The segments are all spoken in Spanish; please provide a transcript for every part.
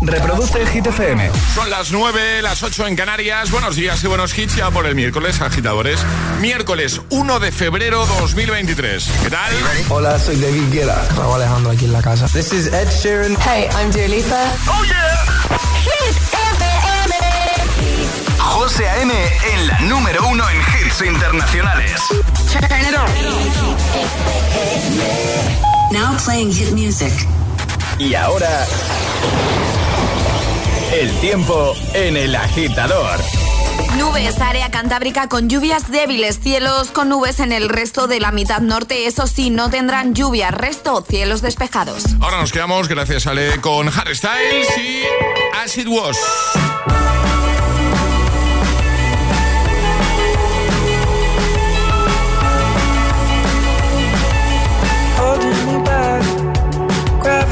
Reproduce el Hit FM. Son las 9, las 8 en Canarias. Buenos días y buenos hits ya por el miércoles, agitadores. Miércoles 1 de febrero 2023. ¿Qué tal? Hola, soy David Guetta. Raúl Alejandro aquí en la casa. This is Ed Sheeran. Hey, I'm Dua Lipa. ¡Oh, yeah! Hit. José A.M. en la número uno en hits internacionales. Turn it on. Now playing hit music. Y ahora... El tiempo en el agitador. Nubes, área cantábrica con lluvias débiles, cielos con nubes en el resto de la mitad norte, eso sí, no tendrán lluvia, resto cielos despejados. Ahora nos quedamos, gracias Ale, con Harry Styles y As It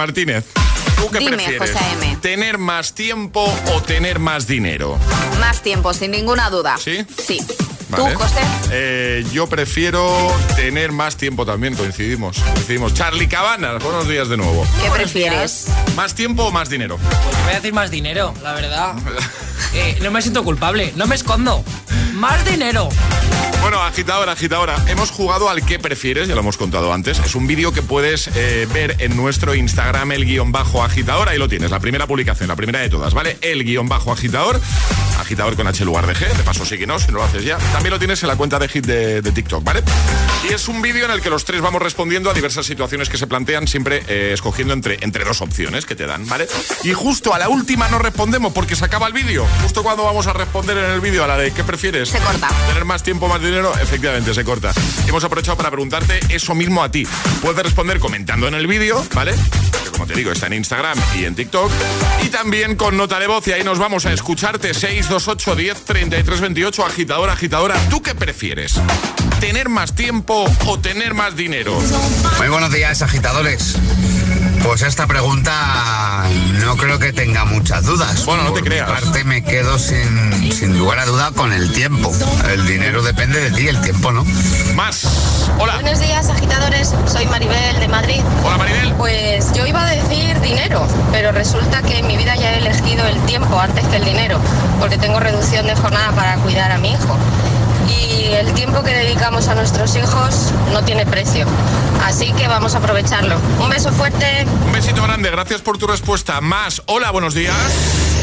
Martínez, ¿tú qué Dime, prefieres? José M. ¿Tener más tiempo o tener más dinero? Más tiempo, sin ninguna duda. ¿Sí? Sí. Vale. ¿Tú, José? Eh, yo prefiero tener más tiempo también, coincidimos. Coincidimos. Charlie Cabanas, buenos días de nuevo. ¿Qué prefieres? ¿Más tiempo o más dinero? Voy a decir más dinero, la verdad. Eh, no me siento culpable, no me escondo. Más dinero. Bueno, agitadora, agitadora, hemos jugado al que prefieres, ya lo hemos contado antes. Es un vídeo que puedes eh, ver en nuestro Instagram, el guion bajo agitador. Ahí lo tienes, la primera publicación, la primera de todas, ¿vale? El guion bajo agitador, agitador con H lugar de G. De paso, síguenos si no lo haces ya. También lo tienes en la cuenta de hit de, de TikTok, ¿vale? Y es un vídeo en el que los tres vamos respondiendo a diversas situaciones que se plantean, siempre eh, escogiendo entre, entre dos opciones que te dan, ¿vale? Y justo a la última no respondemos porque se acaba el vídeo. Justo cuando vamos a responder en el vídeo a la de ¿qué prefieres? Se corta. ¿Tener más tiempo, más dinero? Efectivamente, se corta. Hemos aprovechado para preguntarte eso mismo a ti. Puedes responder comentando en el vídeo, ¿vale? Que como te digo, está en Instagram y en TikTok. Y también con nota de voz y ahí nos vamos a escucharte 628 10 33 28 agitadora, agitadora. ¿Tú qué prefieres? ¿Tener más tiempo o tener más dinero? Muy buenos días, agitadores. Pues esta pregunta no creo que tenga muchas dudas. Bueno, no te Por creas. parte me quedo sin, sin lugar a duda con el tiempo. El dinero depende de ti, el tiempo no. Más. Hola. Buenos días, agitadores. Soy Maribel de Madrid. Hola, Maribel. Pues pero resulta que en mi vida ya he elegido el tiempo antes que el dinero, porque tengo reducción de jornada para cuidar a mi hijo. Y el tiempo que dedicamos a nuestros hijos no tiene precio. Así que vamos a aprovecharlo. Un beso fuerte. Un besito grande, gracias por tu respuesta. Más, hola, buenos días.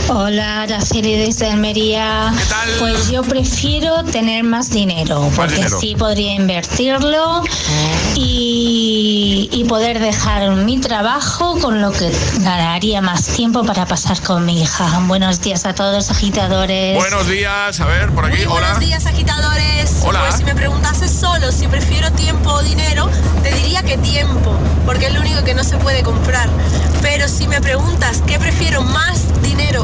Hola, Araceli desde Almería. ¿Qué tal? Pues yo prefiero tener más dinero, porque dinero. así podría invertirlo y, y poder dejar mi trabajo con lo que ganaría más tiempo para pasar con mi hija. Buenos días a todos, agitadores. Buenos días, a ver, por aquí, Muy hola. buenos días, agitadores. Hola. Pues si me preguntases solo si prefiero tiempo o dinero, te diría que tiempo, porque es lo único que no se puede comprar. Pero si me preguntas qué prefiero, más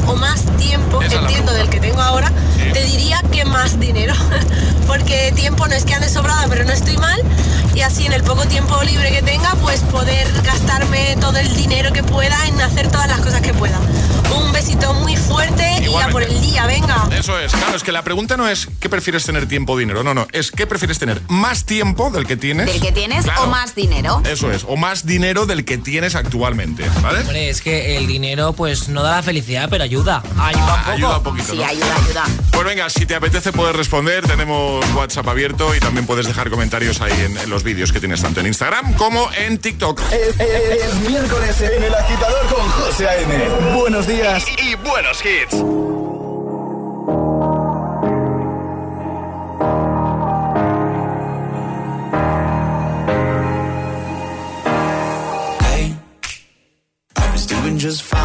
o más tiempo, Esa entiendo del que tengo ahora, Sí. te diría que más dinero. porque tiempo no es que ande sobrada, pero no estoy mal. Y así en el poco tiempo libre que tenga, pues poder gastarme todo el dinero que pueda en hacer todas las cosas que pueda. Un besito muy fuerte y ya Igualmente. por el día, venga. Eso es, claro, es que la pregunta no es qué prefieres tener tiempo o dinero, no, no, es qué prefieres tener más tiempo del que tienes. Del que tienes Claro. o más dinero. Eso es, o más dinero del que tienes actualmente, ¿vale? Hombre, es que el dinero pues no da la felicidad, pero ayuda. Ayuda un poco. Ayuda un poquito. Sí, ¿no? ayuda, ayuda. Pues venga, si te apetece puedes responder, tenemos WhatsApp abierto y también puedes dejar comentarios ahí en, en los vídeos que tienes tanto en Instagram como en TikTok. Es, es- es miércoles en el agitador con José A.M. Buenos días y, y buenos hits.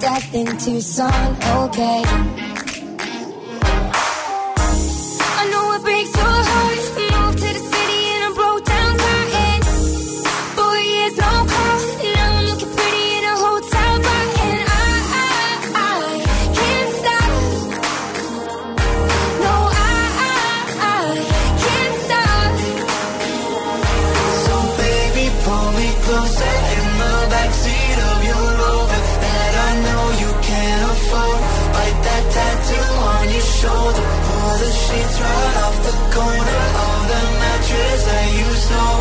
death in Tucson. Okay. That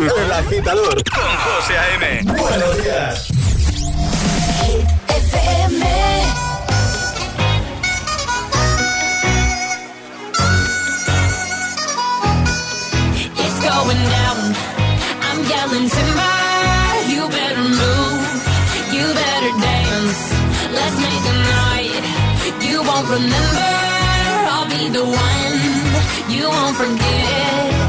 El agitador con José A.M. Buenos días. FM. Going down. I'm yelling timber. You better move. You better dance. Let's make a night you won't remember. I'll be the one you won't forget.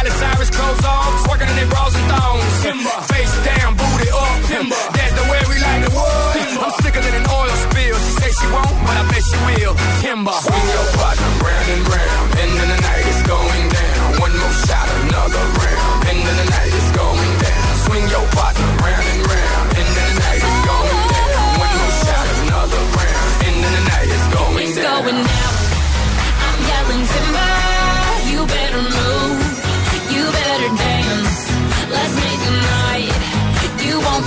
Miley Cyrus, clothes off, twerking in their bras and thongs. Face down, booty up. That's the way we like the wood. I'm sicker than an oil spill. She say she won't, but I bet she will. Timber. Swing your partner round and round, and then the night is going down. One more shot, another round, and then the night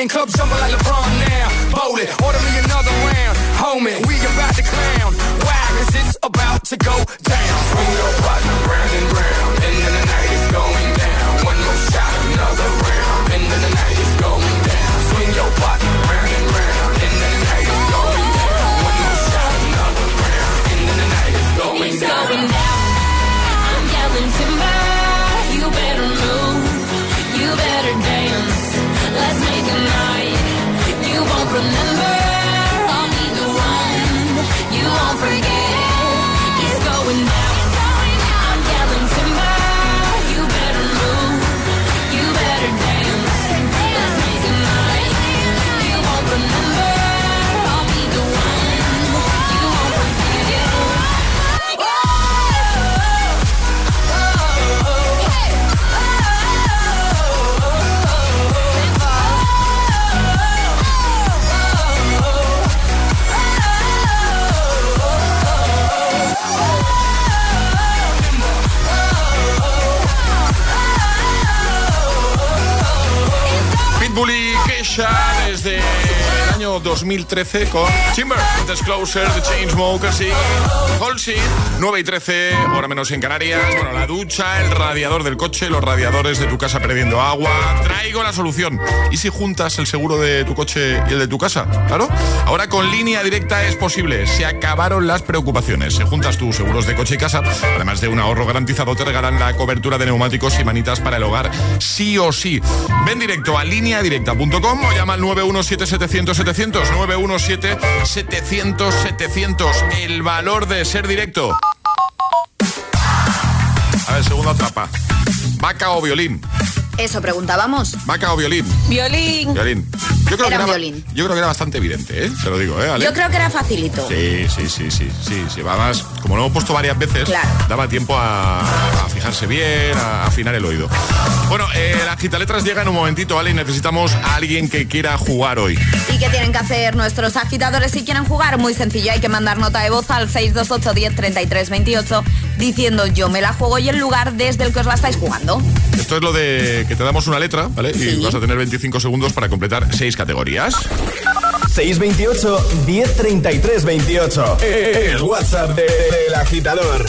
Thing. Club jumping like LeBron now. Bowl it, order me another round. Homie, we about to clown. Why? Cause it's about to go año 2013 con Timber, Disclosure, The Chainsmokers y Halsey. 9 y 13, hora menos en Canarias. Bueno, la ducha, el radiador del coche, los radiadores de tu casa perdiendo agua. Traigo la solución. ¿Y si juntas el seguro de tu coche y el de tu casa? Claro. Ahora con línea directa es posible. Se acabaron las preocupaciones. Si juntas tus seguros de coche y casa, además de un ahorro garantizado, te regalan la cobertura de neumáticos y manitas para el hogar sí o sí. Ven directo a lineadirecta.com o llama al 917-700-700. 917-700-700. El valor de ser directo. A ver, segunda trapa. ¿Vaca o violín? Eso preguntábamos. ¿Vaca o violín? Violín. Violín. Yo creo, Era que era, violín. yo creo que era bastante evidente, ¿eh? Te lo digo, ¿eh, Ale? Yo creo que era facilito. Sí, sí, sí, sí, sí, sí. Además, como lo hemos puesto varias veces, Claro. daba tiempo a, a fijarse bien, a afinar el oído. Bueno, eh, las gitaletras llega en un momentito, ¿vale? Y necesitamos a alguien que quiera jugar hoy. ¿Y qué tienen que hacer nuestros agitadores si quieren jugar? Muy sencillo, hay que mandar nota de voz al 628 10 33 28 diciendo yo me la juego y el lugar desde el que os la estáis jugando. Esto es lo de que te damos una letra, ¿vale? Y vas a tener 25 segundos para completar seis categorías. 628 1033 28. El WhatsApp de- del agitador.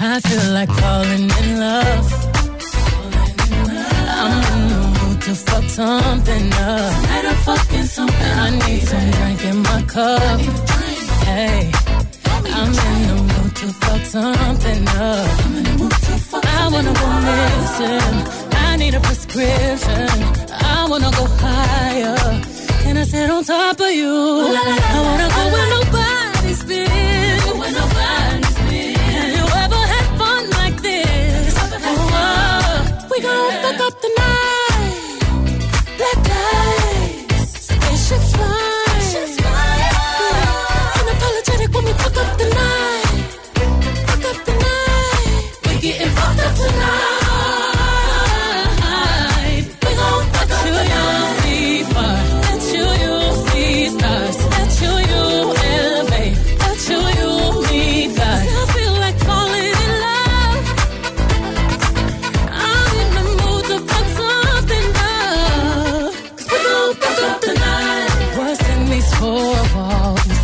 I feel like falling in love. I'm in the mood to fuck something up. I need some drink in my cup. Hey, I'm in the mood to fuck something up. I wanna go missing. I need a prescription. I wanna go higher. Can I sit on top of you? I wanna go where nobody's been. Have you ever had fun like this? Oh, uh, we gon' fuck up the night.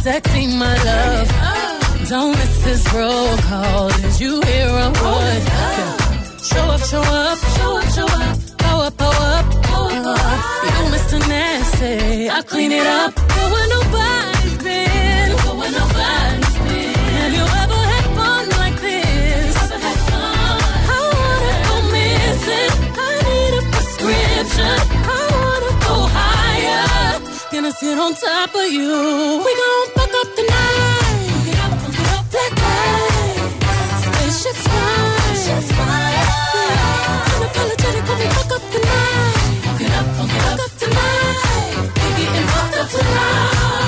sexy, my love. Don't miss this roll call. Did you hear a word? Show up, show up, show up, show up. Power, up, power, up, pow up. You Mr. Nasty, I clean it up. There were nobody. Gonna sit on top of you. We gon' fuck up the night. Black lights, spaceship smile. Yeah, unapologetic when we fuck up the night. Fuck it up, fuck it up tonight. We getting fucked up tonight.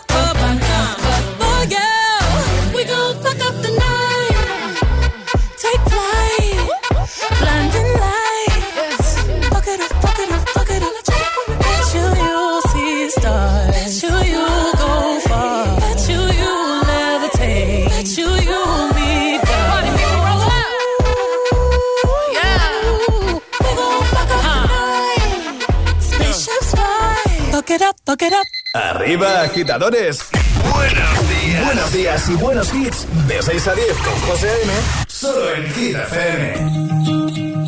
It up, fuck it up. Arriba, agitadores. Buenos días. Buenos días y buenos hits. De 6 a 10 con José A.M. Solo en Hit FM.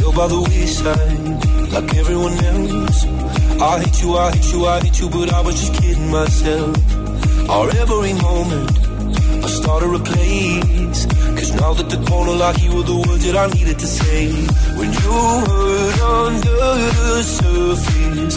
feel by the wayside like everyone else. I hate you, I hate you, I hate you, but I was just kidding myself. Our every moment, I started a place. Cause now that the corner lock, you were the words that I needed to say. When you hurt under the surface,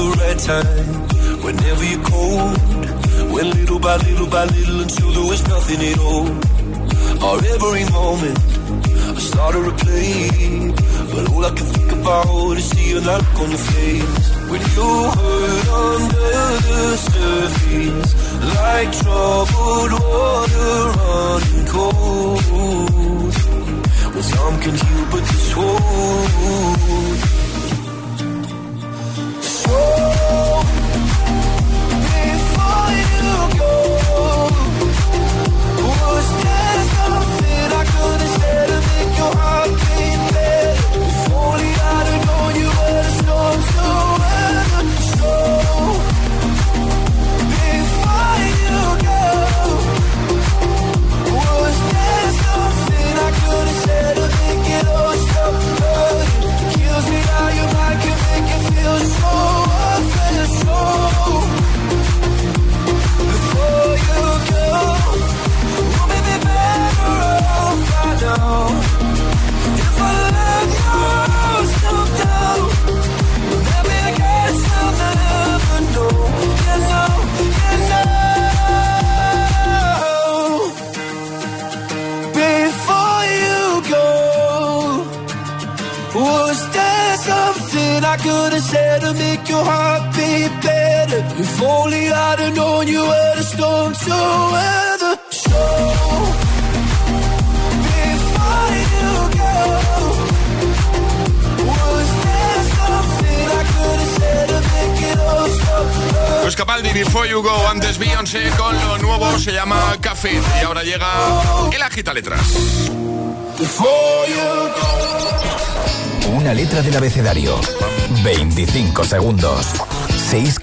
the right time. Whenever you're cold, went little by little by little until there was nothing at all. Or every moment, I started to play, but all I can think about is seeing that look on your face when you hurt under the surface, like troubled water running cold.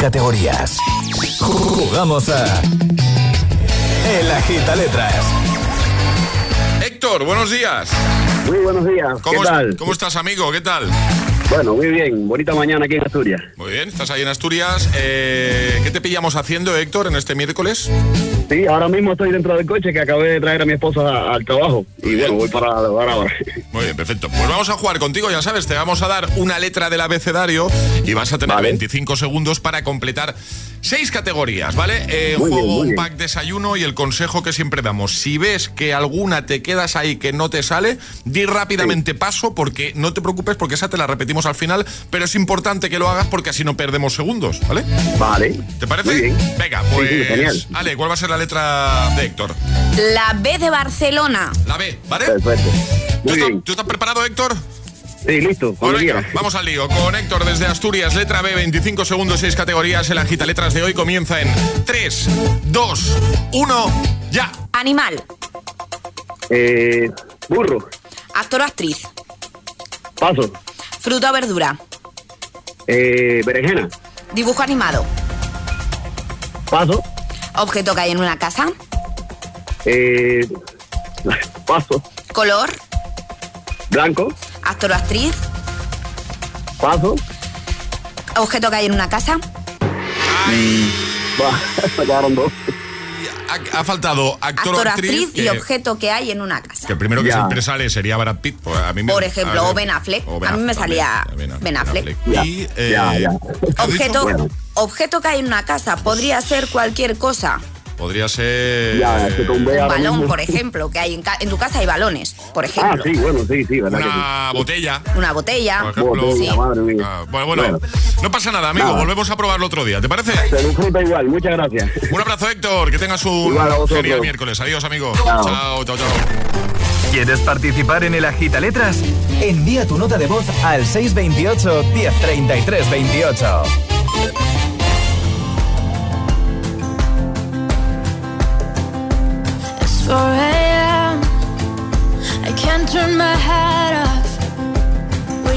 Categorías. Jugamos a. El agita letras. Héctor, buenos días. Muy buenos días. ¿Cómo, ¿Qué es- tal? ¿Cómo estás, amigo? ¿Qué tal? Bueno, muy bien. Bonita mañana aquí en Asturias. Muy bien, estás ahí en Asturias. Eh, ¿Qué te pillamos haciendo, Héctor, en este miércoles? Sí, ahora mismo estoy dentro del coche que acabé de traer a mi esposa al trabajo. Y bueno, voy para ahora. Muy bien, perfecto. Pues vamos a jugar contigo, ya sabes, te vamos a dar una letra del abecedario y vas a tener 25 segundos para completar seis categorías, ¿vale? Eh, Muy bien, juego, muy un bien. pack desayuno y el consejo que siempre damos. Si ves que alguna te quedas ahí que no te sale, di rápidamente paso porque no te preocupes porque esa te la repetimos al final, pero es importante que lo hagas porque así no perdemos segundos, ¿vale? Vale. ¿Te parece? Muy bien. Venga, Sí, pues... sí, genial. Ale, ¿cuál va a ser la letra de Héctor? La B de Barcelona. La B, ¿vale? Perfecto. ¿Tú, estás, tú estás preparado, Héctor? Sí, listo. Quieras. vamos al lío. Con Héctor desde Asturias, letra B, 25 segundos, 6 categorías. El agita letras de hoy comienza en 3, 2, 1, ya. Animal. Eh, burro. Actor o actriz. Paso. Fruta o verdura. Eh, berenjena. Dibujo animado. Paso. Objeto que hay en una casa. Eh, paso. Color. Blanco. Actor o actriz. Paso. Objeto que hay en una casa. Va, me quedaron dos. Ha, ha faltado actor, Actor actriz. actriz y que, objeto que hay en una casa. que el primero que Ya. siempre sale sería Brad Pitt. pues a mí me- Por ejemplo, a ver, o Ben Affleck. o Ben A mí me salía también, Ben Ben Affleck. Y, eh. Objeto, objeto que hay en una casa. Podría ser cualquier cosa. Podría ser. Ya, se tumbé Un balón, por ejemplo, que hay en, ca- en tu casa hay balones, por Ah, ejemplo. sí, bueno, sí, sí, verdad que sí. Una botella. Una botella. Por ejemplo. Botella, Sí. madre mía. Ah, bueno, bueno, Bueno. no pasa nada, amigo. Nada. Volvemos a probarlo otro día. ¿Te parece? Se disfruta igual, muchas gracias. Un abrazo, Héctor. Que tengas un vosotros. genial miércoles. Adiós, amigo. Chao. chao, chao. chao. ¿Quieres participar en el agita letras? Envía tu nota de voz al 628 1033 28.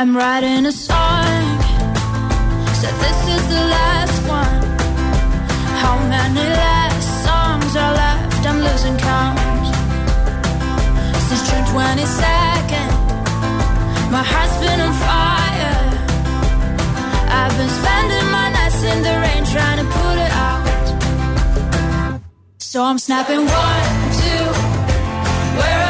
I'm writing a song. Said this is the last one. How many last songs are left? I'm losing count. Since June 22nd, my heart's been on fire. I've been spending my nights in the rain trying to put it out. So I'm snapping one, two, where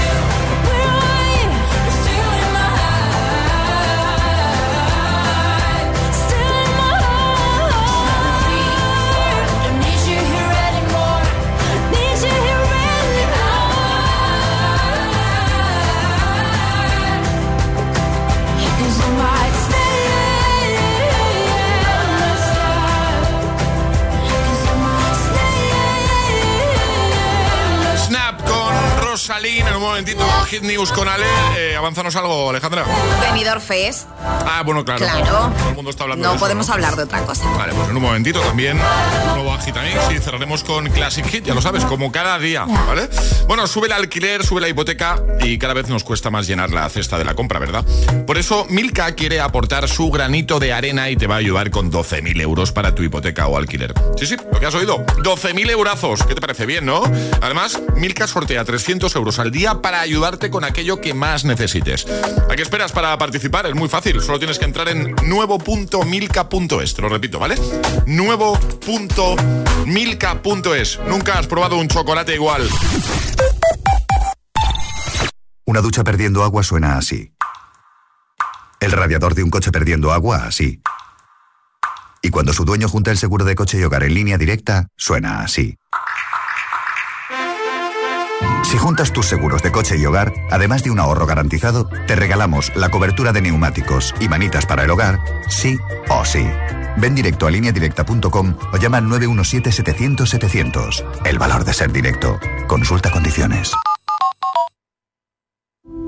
Rosalín en un momentito. Hit News con Ale. Eh, avánzanos algo, Alejandra. Venidor Fest. Ah, bueno, claro. Claro. Todo el mundo está hablando No de eso, podemos hablar de otra cosa. Vale, pues en un momentito también un nuevo Agitamix y cerraremos con Classic Hit, ya lo sabes, como cada día, ¿vale? Bueno, sube el alquiler, sube la hipoteca y cada vez nos cuesta más llenar la cesta de la compra, ¿verdad? Por eso Milka quiere aportar su granito de arena y te va a ayudar con 12.000 euros para tu hipoteca o alquiler. Sí, sí, lo que has oído. 12.000 eurazos. ¿Qué te parece bien, no? Además, Milka sortea 300 euros al día para ayudarte con aquello que más necesites. ¿A qué esperas para participar? Es muy fácil. Solo tienes que entrar en nuevo.milka.es. Te lo repito, ¿vale? Nuevo.milka.es. Nunca has probado un chocolate igual. Una ducha perdiendo agua suena así. El radiador de un coche perdiendo agua así. Y cuando su dueño junta el seguro de coche y hogar en línea directa, suena así. Si juntas tus seguros de coche y hogar, además de un ahorro garantizado, te regalamos la cobertura de neumáticos y manitas para el hogar, sí o sí. Ven directo a lineadirecta.com o llama al 917-700-700. El valor de ser directo. Consulta condiciones.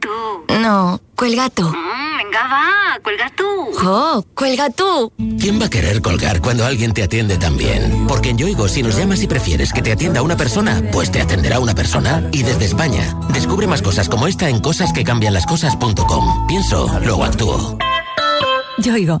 Tú. No, cuelga tú. Mm, venga, va, cuelga tú. ¡Jo! ¡Cuelga tú! ¿Quién va a querer colgar cuando alguien te atiende tan bien? Porque en Yoigo, si nos llamas y prefieres que te atienda una persona, pues te atenderá una persona. Y desde España, descubre más cosas como esta en cosasquecambianlascosas.com. Pienso, luego actúo. Yoigo.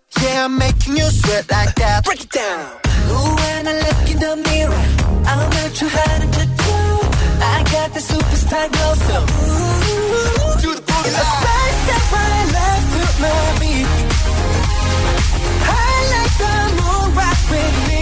yeah, I'm making you sweat like that. Break it down. Ooh, when I look in the mirror, I'm not too hard to do. I got the superstar glow, so ooh, do the boogie line. Side step right left to my beat. I like the moon rock with me,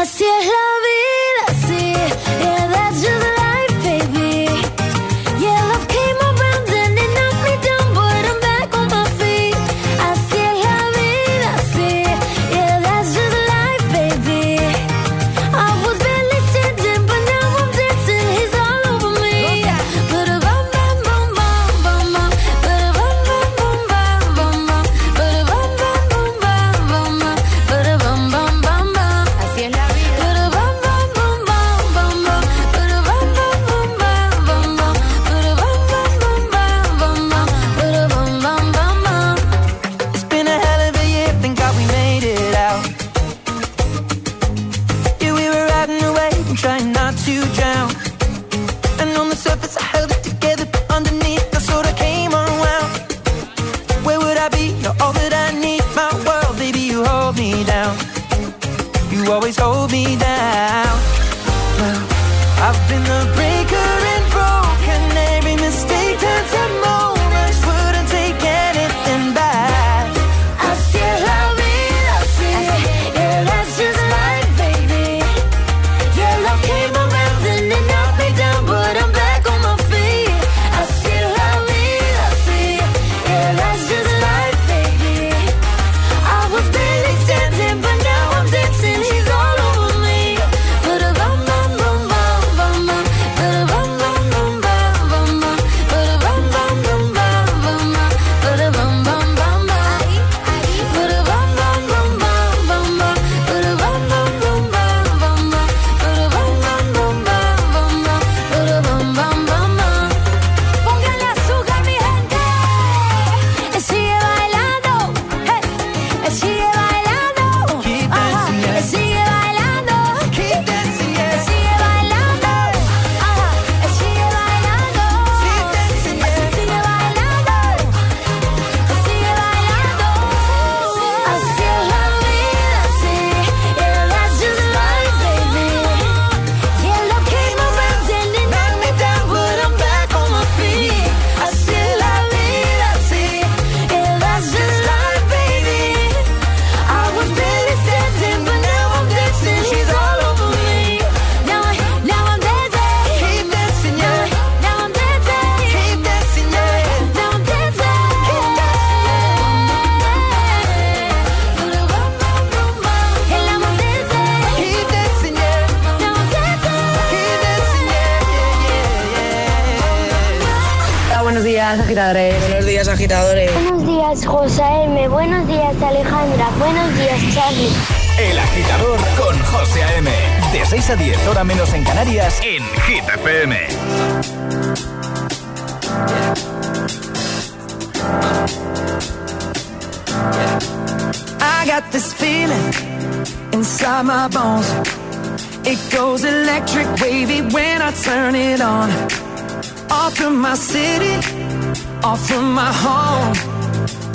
Así es la vida, así es.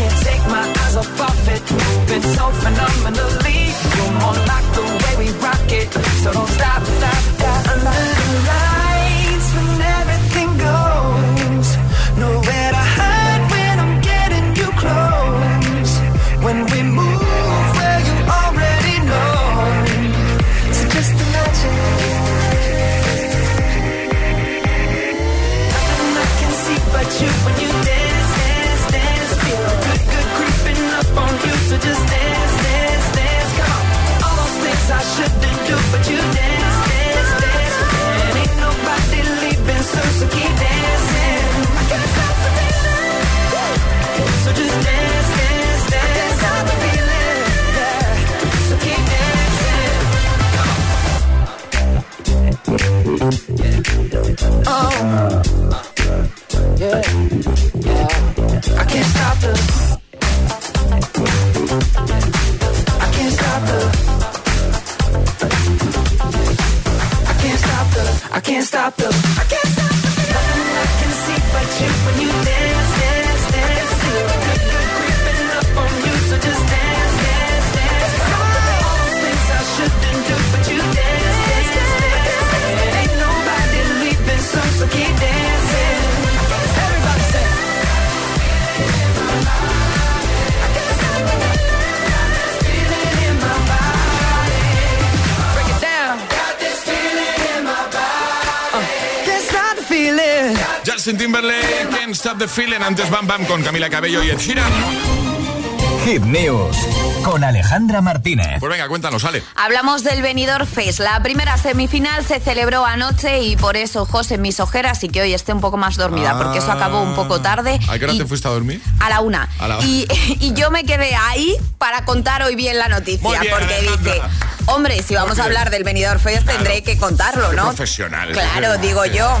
can't take my eyes off of it, moving so phenomenally. You're more like the way we rock it, so don't stop, stop, stop. Under the Stop the Feeling. Antes Bam Bam con Camila Cabello y Ed Sheeran. Hit News con Alejandra Martínez. Pues venga, cuéntanos, Ale. Hablamos del Benidorm Fest. La primera semifinal se celebró anoche y por eso José mis ojeras y que hoy esté un poco más dormida, porque eso acabó un poco tarde. ¿A qué hora y- te fuiste a dormir? A la una. A la- Y, y yo me quedé ahí para contar hoy bien la noticia, Muy bien, porque Alejandra. dije, hombre, si vamos a hablar del Benidorm Fest tendré que contarlo, ¿no? Profesional. Claro, digo yo.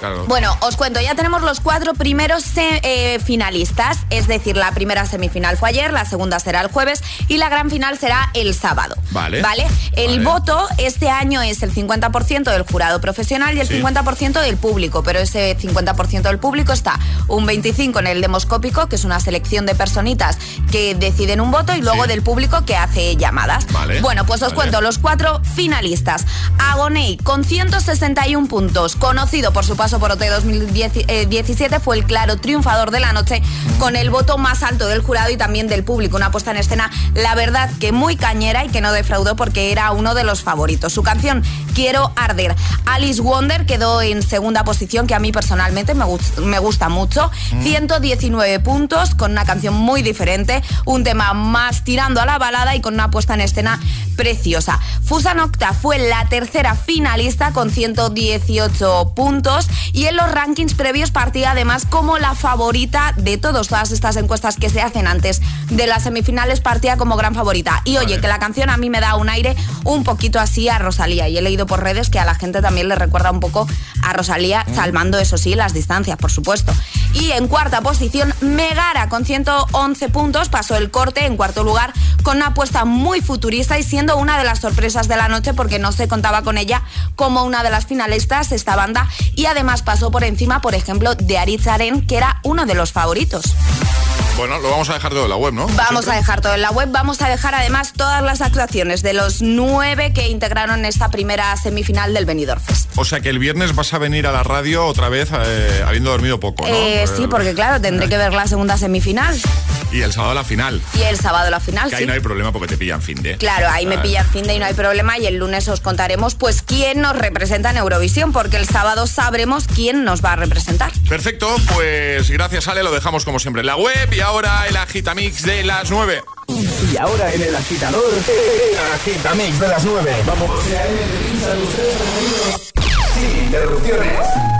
Claro. Bueno, os cuento, ya tenemos los cuatro primeros eh, finalistas, es decir, la primera semifinal fue ayer, la segunda será el jueves y la gran final será el sábado. Vale. ¿Vale? El Vale. voto este año es el 50% del jurado profesional y el Sí. 50% del público, pero ese 50% del público está un 25 en el demoscópico, que es una selección de personitas que deciden un voto y luego Sí. del público que hace llamadas. Vale. Bueno, pues os cuento los cuatro finalistas. Agoney con 161 puntos, conocido por su paso por OT 2017, fue el claro triunfador de la noche con el voto más alto del jurado y también del público. Una puesta en escena, la verdad, que muy cañera y que no defraudó porque era uno de los favoritos. Su canción Quiero Arder. Alice Wonder quedó en segunda posición, que a mí personalmente me, gust- me gusta mucho. 119 puntos con una canción muy diferente, un tema más tirando a la balada y con una puesta en escena preciosa. Fusa Nocta fue la tercera finalista con 118 puntos y en los rankings previos partía además como la favorita de todos. Todas estas encuestas que se hacen antes de las semifinales partía como gran favorita. Y oye, que la canción a mí me da un aire un poquito así a Rosalía y he leído por redes que a la gente también le recuerda un poco a Rosalía, salvando eso sí las distancias, por supuesto. Y en cuarta posición, Megara con 111 puntos pasó el corte en cuarto lugar con una apuesta muy futurista y siendo una de las sorpresas de la noche porque no se contaba con ella como una de las finalistas esta banda y además pasó por encima, por ejemplo, de Aritz Aren, que era uno de los favoritos. Bueno, lo vamos a dejar todo en la web, ¿no? Vamos Siempre. a dejar todo en la web, vamos a dejar además todas las actuaciones de los nueve que integraron esta primera semifinal del Benidorm Fest. O sea que el viernes vas a venir a la radio otra vez eh, habiendo dormido poco, ¿no? Eh, sí, porque claro, tendré que ver la segunda semifinal Y el sábado la final. y el sábado la final, Que ahí sí. no hay problema porque te pillan fin de. Claro, ahí me Ah, pilla fin de y no hay problema y el lunes os contaremos pues quién nos representa en Eurovisión porque el sábado sabremos quién nos va a representar. Perfecto, pues gracias Ale, lo dejamos como siempre en la web y ahora el agitamix de las 9. Y ahora en el agitador, el agitamix de las 9. Vamos. Sin interrupciones.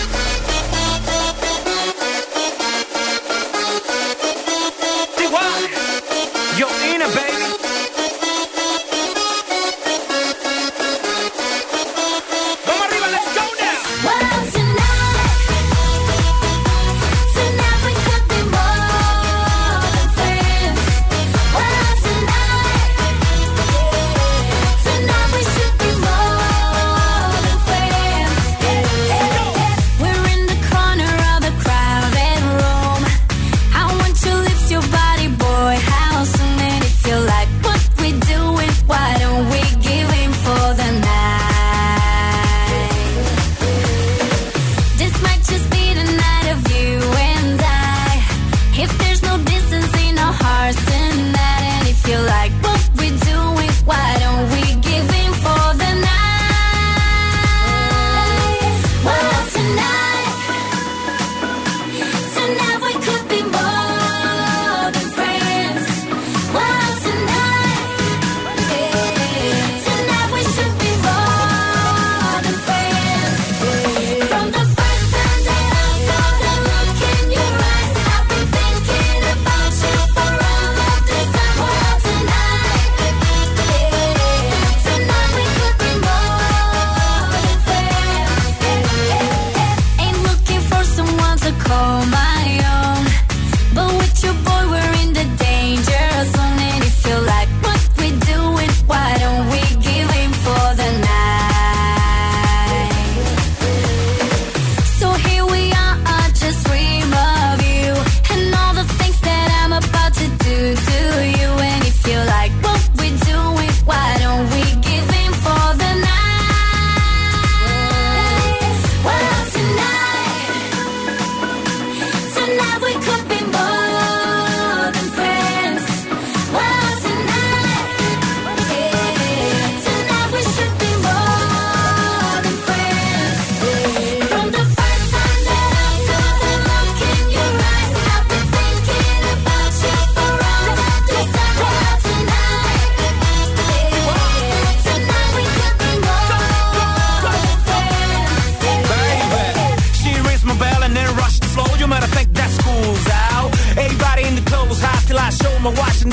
summer watching.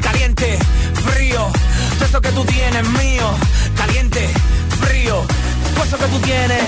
Caliente, frío, todo eso que tú tienes mío. Caliente, frío, todo eso que tú tienes.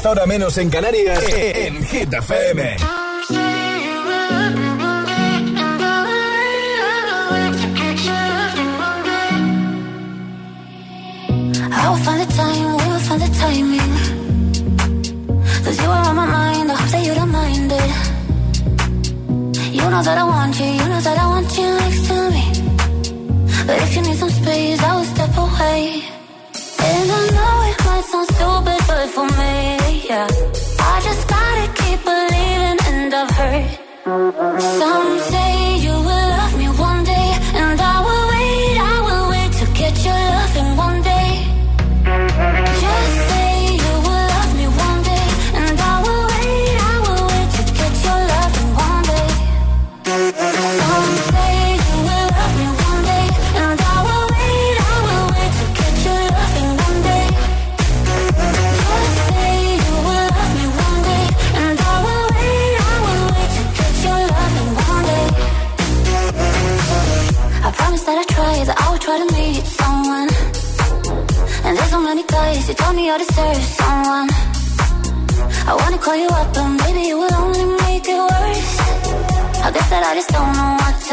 10 horas menos en Canarias, e, e, en Hit FM. I'll find the time, we'll find the timing. Cause you are on my mind, I hope that you don't mind it. You know that I want you, you know that I want you next to me. But if you need some space,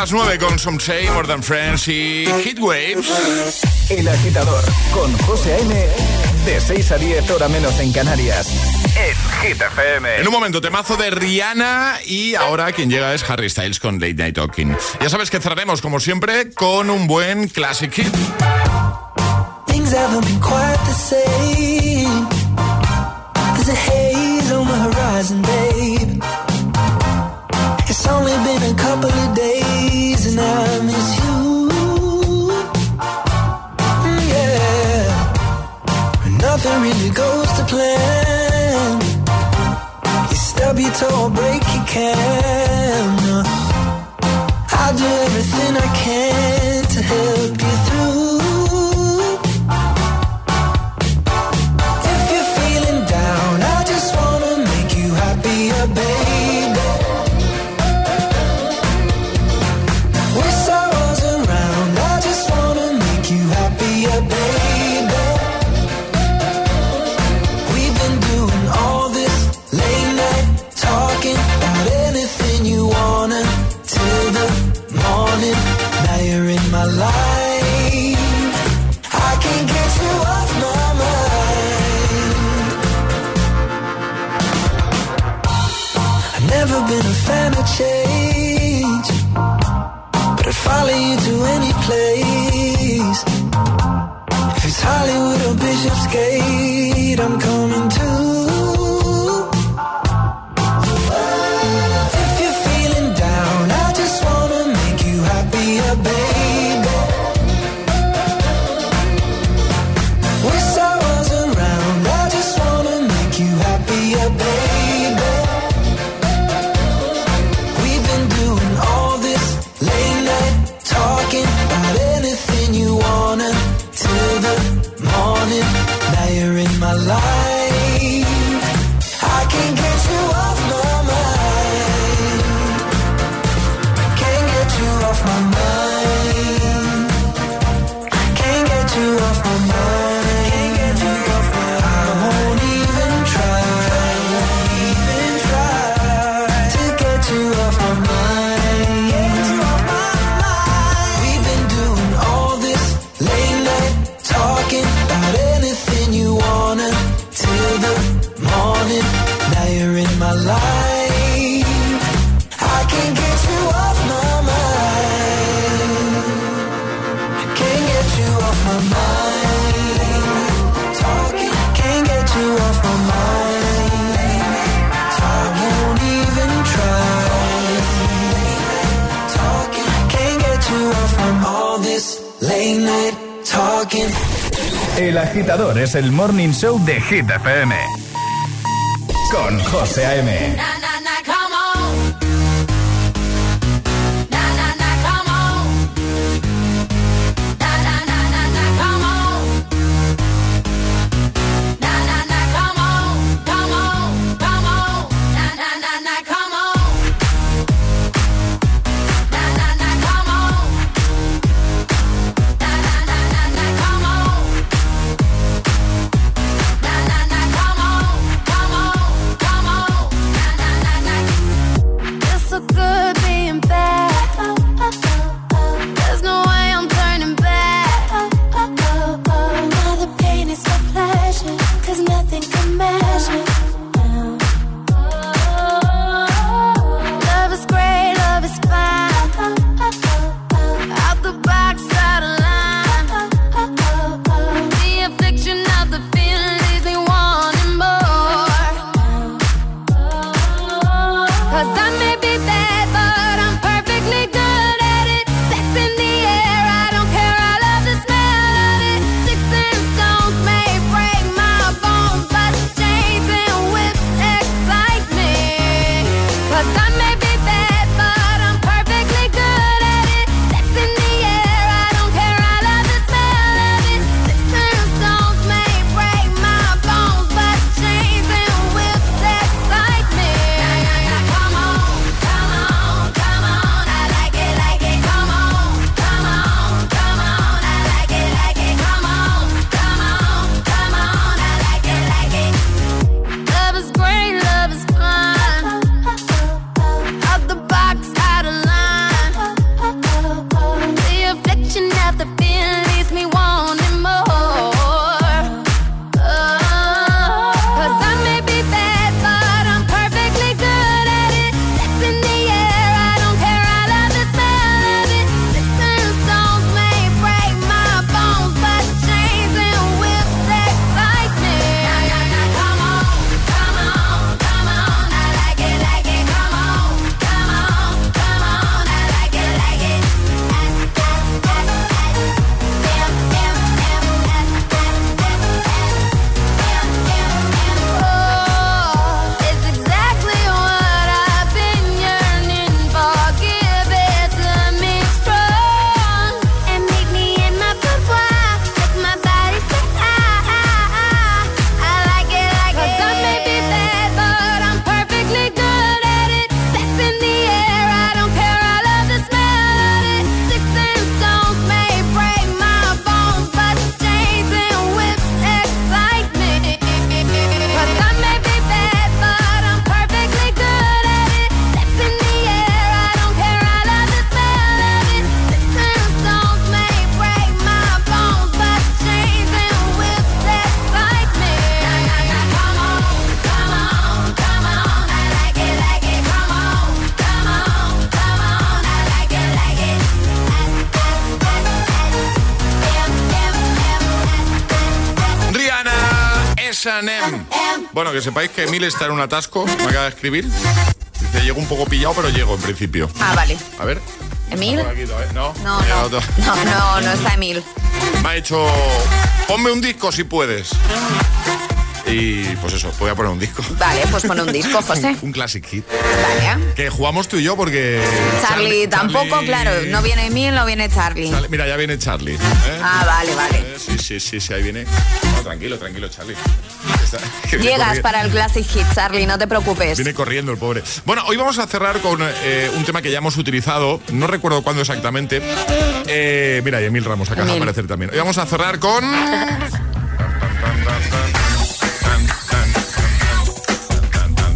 las 9 con Some Say, More Than Friends y Hit Waves. El agitador con José A.M. De 6 a 10 hora menos en Canarias. En Hit En un momento, temazo de Rihanna y ahora quien llega es Harry Styles con Late Night Talking. Ya sabes que cerraremos como siempre con un buen classic hit. Things haven't been quite the same. There's a haze on my horizon, babe. It's only been a couple of days. beats or break your can. I'll do everything I can to help. es el Morning Show de Hit FM. Con José A.M. que sepáis que Emil está en un atasco, me acaba de escribir. Dice, llego un poco pillado, pero llego en principio. Ah, vale. A ver. ¿Emil? No, no, no, no, no, no está Emil. Me ha hecho, ponme un disco si puedes. Y pues eso, voy a poner un disco. Vale, pues pone un disco, José. un, un, classic hit. Que jugamos tú y yo porque. Charlie, tampoco, claro. No viene Emil, no viene Charlie. Mira, ya viene Charlie. ¿eh? Ah, vale, vale. Sí, sí, sí, sí, ahí viene. Tranquilo, tranquilo, Charlie. Llegas para el Classic Hit, Charlie, no te preocupes. Viene corriendo el pobre. Bueno, hoy vamos a cerrar con eh, un tema que ya hemos utilizado. No recuerdo cuándo exactamente. Eh, mira, y Emil Ramos acaba de aparecer también. Hoy vamos a cerrar con.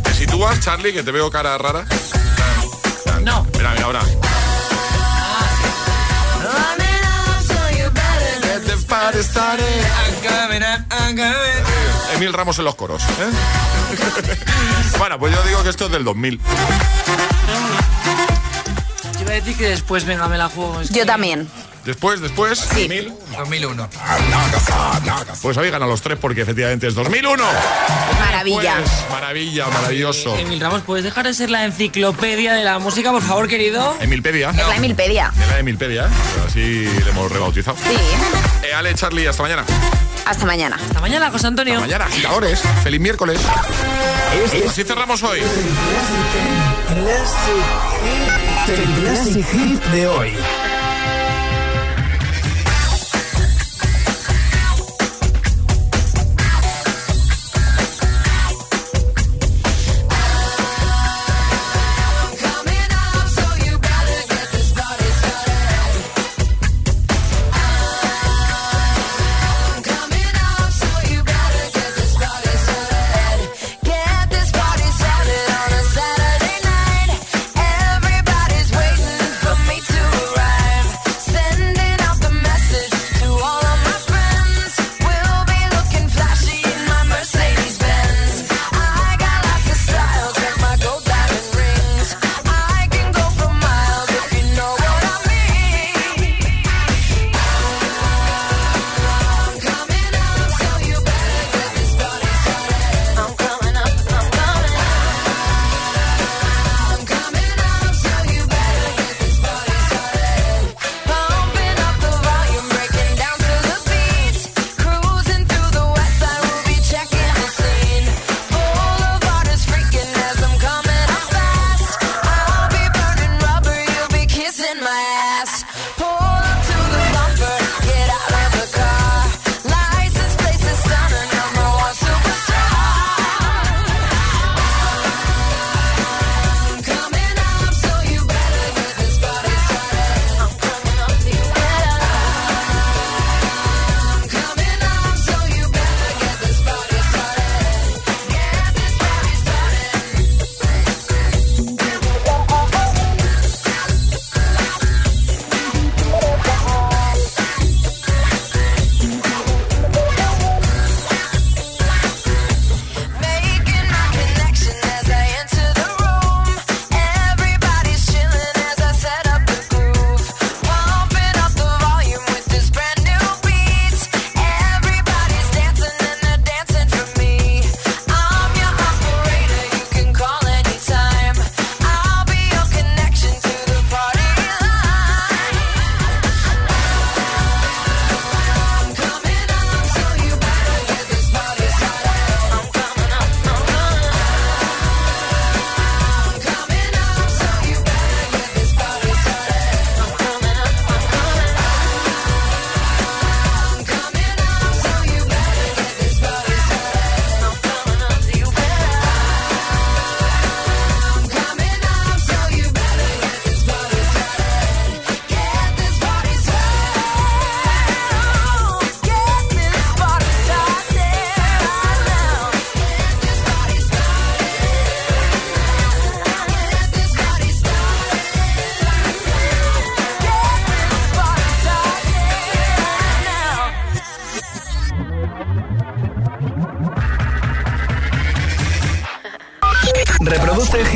¿Te sitúas, Charlie? Que te veo cara rara. No. Mira, mira, ahora. Emil Ramos en los coros. ¿eh? bueno, pues yo digo que esto es del 2000. Yo iba a decir que después, venga, me la juego. es Yo que- también. Después, después, 2000. 2001. Pues habéis ganado los tres porque efectivamente es 2001. Maravilla. Pues, maravilla, maravilloso. Emil Ramos, ¿puedes dejar de ser la enciclopedia de la música, por favor, querido? Emilpedia. Es la Emilpedia. Es la Emilpedia, ¿eh? así le hemos rebautizado. Sí. Eh, Ale, Charlie, hasta mañana. Hasta mañana. Hasta mañana, José Antonio. Hasta mañana, agitadores. Feliz miércoles. Así cerramos hoy. El Classic Hit de hoy.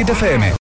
FM.